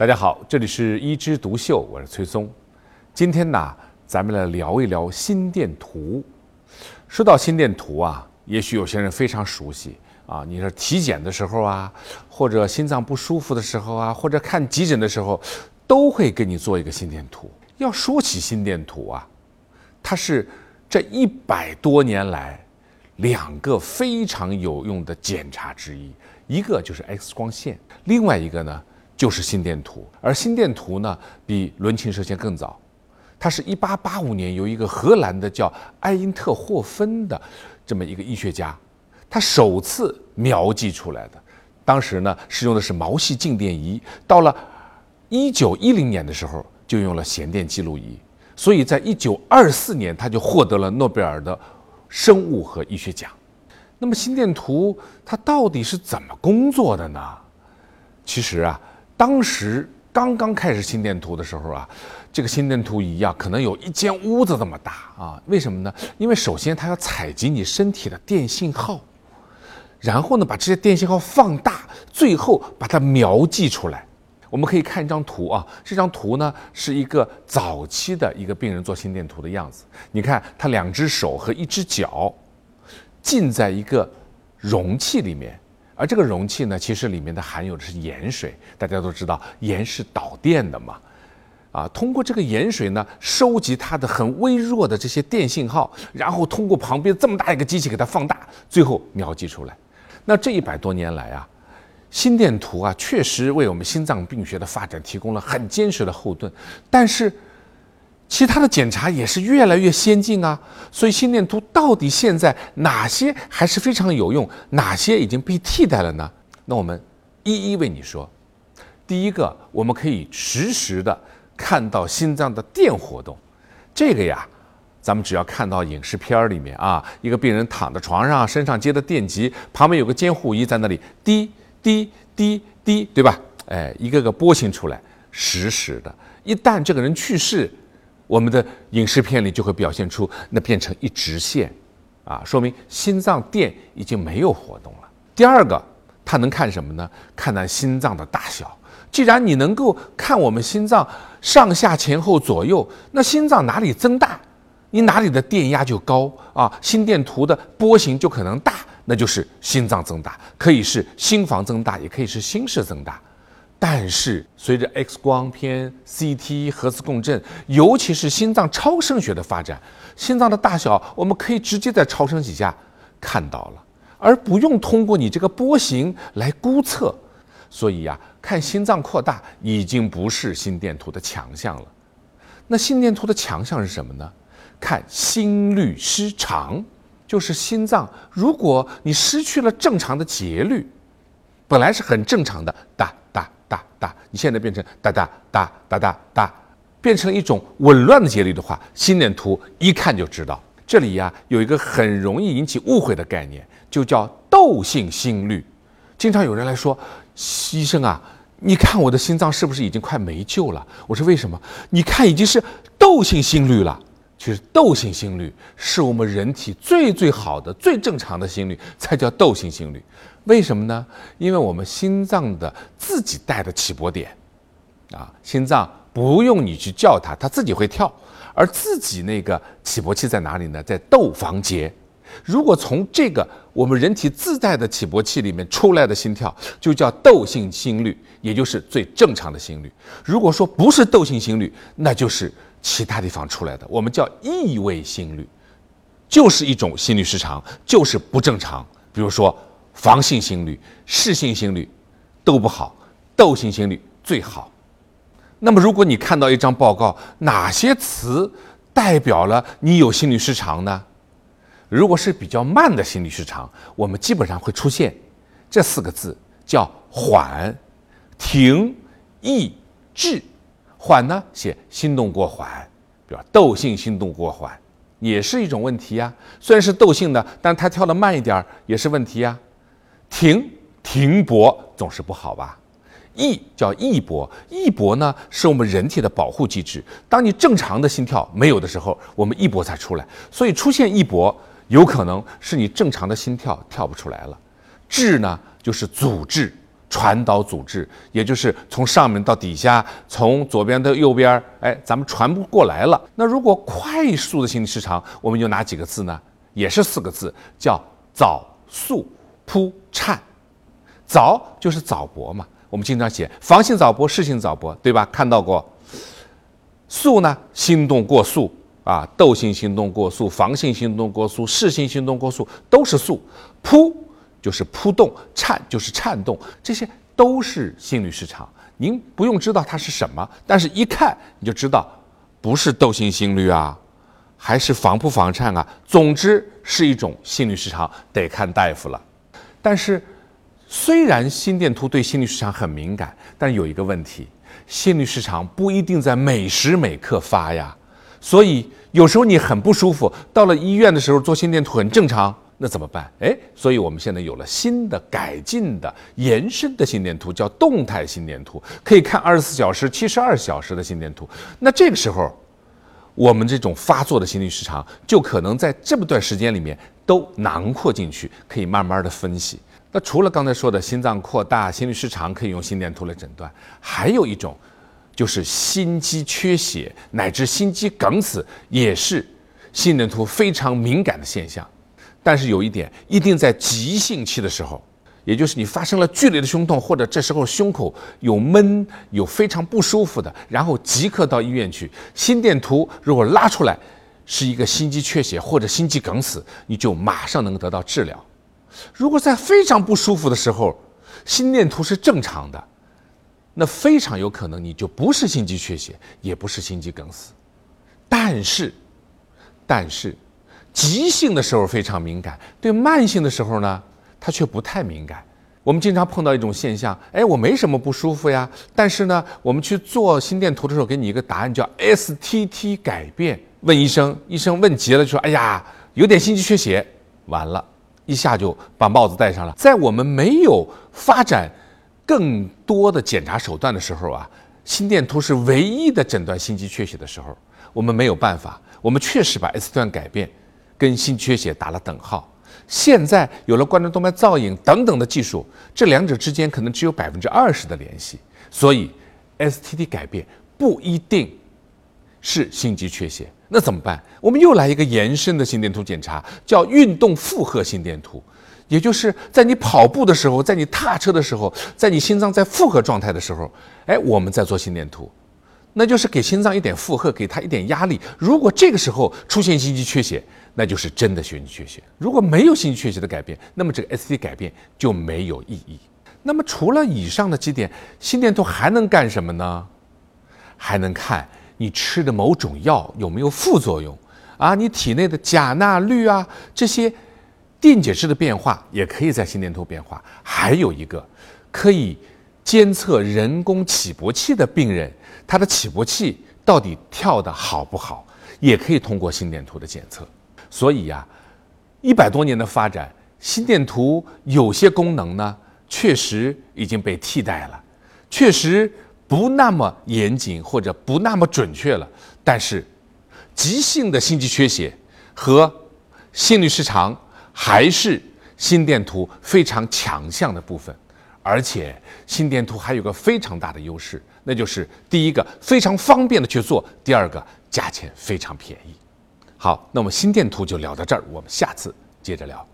大家好，这里是一枝独秀，我是崔松。今天呢，咱们来聊一聊心电图。说到心电图啊，也许有些人非常熟悉啊，你说体检的时候啊，或者心脏不舒服的时候啊，或者看急诊的时候，都会给你做一个心电图。要说起心电图啊，它是这一百多年来两个非常有用的检查之一，一个就是 X 光线，另外一个呢。就是心电图，而心电图呢，比伦琴射线更早，它是一八八五年由一个荷兰的叫埃因特霍芬的这么一个医学家，他首次描记出来的。当时呢，使用的是毛细静电仪，到了一九一零年的时候，就用了弦电记录仪。所以在一九二四年，他就获得了诺贝尔的生物和医学奖。那么心电图它到底是怎么工作的呢？其实啊。当时刚刚开始心电图的时候啊，这个心电图仪啊，可能有一间屋子这么大啊。为什么呢？因为首先它要采集你身体的电信号，然后呢把这些电信号放大，最后把它描记出来。我们可以看一张图啊，这张图呢是一个早期的一个病人做心电图的样子。你看他两只手和一只脚浸在一个容器里面。而这个容器呢，其实里面的含有的是盐水。大家都知道，盐是导电的嘛，啊，通过这个盐水呢，收集它的很微弱的这些电信号，然后通过旁边这么大一个机器给它放大，最后描记出来。那这一百多年来啊，心电图啊，确实为我们心脏病学的发展提供了很坚实的后盾，但是。其他的检查也是越来越先进啊，所以心电图到底现在哪些还是非常有用，哪些已经被替代了呢？那我们一一为你说。第一个，我们可以实时的看到心脏的电活动，这个呀，咱们只要看到影视片儿里面啊，一个病人躺在床上，身上接的电极，旁边有个监护仪在那里滴滴滴滴，对吧？哎，一个个波形出来，实时的。一旦这个人去世，我们的影视片里就会表现出那变成一直线，啊，说明心脏电已经没有活动了。第二个，它能看什么呢？看咱心脏的大小。既然你能够看我们心脏上下前后左右，那心脏哪里增大，你哪里的电压就高啊，心电图的波形就可能大，那就是心脏增大，可以是心房增大，也可以是心室增大。但是，随着 X 光片、CT、核磁共振，尤其是心脏超声学的发展，心脏的大小我们可以直接在超声底下看到了，而不用通过你这个波形来估测。所以呀，看心脏扩大已经不是心电图的强项了。那心电图的强项是什么呢？看心律失常，就是心脏，如果你失去了正常的节律，本来是很正常的哒。哒哒哒，你现在变成哒哒哒哒哒哒，变成一种紊乱的节律的话，心电图一看就知道。这里呀有一个很容易引起误会的概念，就叫窦性心律。经常有人来说，医生啊，你看我的心脏是不是已经快没救了？我说为什么？你看已经是窦性心律了。其实窦性心律是我们人体最最好的、最正常的心率，才叫窦性心律。为什么呢？因为我们心脏的自己带的起搏点，啊，心脏不用你去叫它，它自己会跳。而自己那个起搏器在哪里呢？在窦房结。如果从这个我们人体自带的起搏器里面出来的心跳，就叫窦性心律，也就是最正常的心率。如果说不是窦性心律，那就是其他地方出来的，我们叫异位心律，就是一种心律失常，就是不正常。比如说。房性心律、室性心律都不好，窦性心律最好。那么，如果你看到一张报告，哪些词代表了你有心律失常呢？如果是比较慢的心律失常，我们基本上会出现这四个字，叫缓、停、抑、制。缓呢，写心动过缓，比如窦性心动过缓，也是一种问题呀。虽然是窦性的，但它跳得慢一点也是问题呀。停停搏总是不好吧？抑叫抑搏，抑搏呢是我们人体的保护机制。当你正常的心跳没有的时候，我们抑搏才出来。所以出现抑搏，有可能是你正常的心跳跳不出来了。滞呢就是阻滞，传导阻滞，也就是从上面到底下，从左边到右边，哎，咱们传不过来了。那如果快速的心律失常，我们有哪几个字呢？也是四个字，叫早速扑颤。早就是早搏嘛，我们经常写防性早搏、室性早搏，对吧？看到过。速呢，心动过速啊，窦性心动过速、防性心动过速、室性心动过速都是速。扑。就是扑动，颤就是颤动，这些都是心律失常。您不用知道它是什么，但是一看你就知道，不是窦性心律啊，还是防扑防颤啊。总之是一种心律失常，得看大夫了。但是，虽然心电图对心律失常很敏感，但有一个问题，心律失常不一定在每时每刻发呀。所以有时候你很不舒服，到了医院的时候做心电图很正常。那怎么办？哎，所以我们现在有了新的改进的延伸的心电图，叫动态心电图，可以看二十四小时、七十二小时的心电图。那这个时候，我们这种发作的心律失常就可能在这么段时间里面都囊括进去，可以慢慢的分析。那除了刚才说的心脏扩大、心律失常可以用心电图来诊断，还有一种就是心肌缺血乃至心肌梗死，也是心电图非常敏感的现象。但是有一点，一定在急性期的时候，也就是你发生了剧烈的胸痛，或者这时候胸口有闷、有非常不舒服的，然后即刻到医院去。心电图如果拉出来是一个心肌缺血或者心肌梗死，你就马上能得到治疗。如果在非常不舒服的时候，心电图是正常的，那非常有可能你就不是心肌缺血，也不是心肌梗死。但是，但是。急性的时候非常敏感，对慢性的时候呢，它却不太敏感。我们经常碰到一种现象，哎，我没什么不舒服呀，但是呢，我们去做心电图的时候，给你一个答案叫 STT 改变。问医生，医生问急了，就说：“哎呀，有点心肌缺血。”完了，一下就把帽子戴上了。在我们没有发展更多的检查手段的时候啊，心电图是唯一的诊断心肌缺血的时候，我们没有办法，我们确实把 S 段改变。跟心缺血打了等号，现在有了冠状动脉造影等等的技术，这两者之间可能只有百分之二十的联系，所以 STT 改变不一定是心肌缺血。那怎么办？我们又来一个延伸的心电图检查，叫运动负荷心电图，也就是在你跑步的时候，在你踏车的时候，在你心脏在负荷状态的时候，哎，我们在做心电图，那就是给心脏一点负荷，给它一点压力。如果这个时候出现心肌缺血，那就是真的心肌缺血。如果没有心肌缺血的改变，那么这个 ST 改变就没有意义。那么除了以上的几点，心电图还能干什么呢？还能看你吃的某种药有没有副作用啊？你体内的钾、钠、氯啊这些电解质的变化也可以在心电图变化。还有一个可以监测人工起搏器的病人，它的起搏器到底跳得好不好，也可以通过心电图的检测。所以呀，一百多年的发展，心电图有些功能呢，确实已经被替代了，确实不那么严谨或者不那么准确了。但是，急性的心肌缺血和心律失常还是心电图非常强项的部分。而且，心电图还有个非常大的优势，那就是第一个非常方便的去做，第二个价钱非常便宜。好，那么心电图就聊到这儿，我们下次接着聊。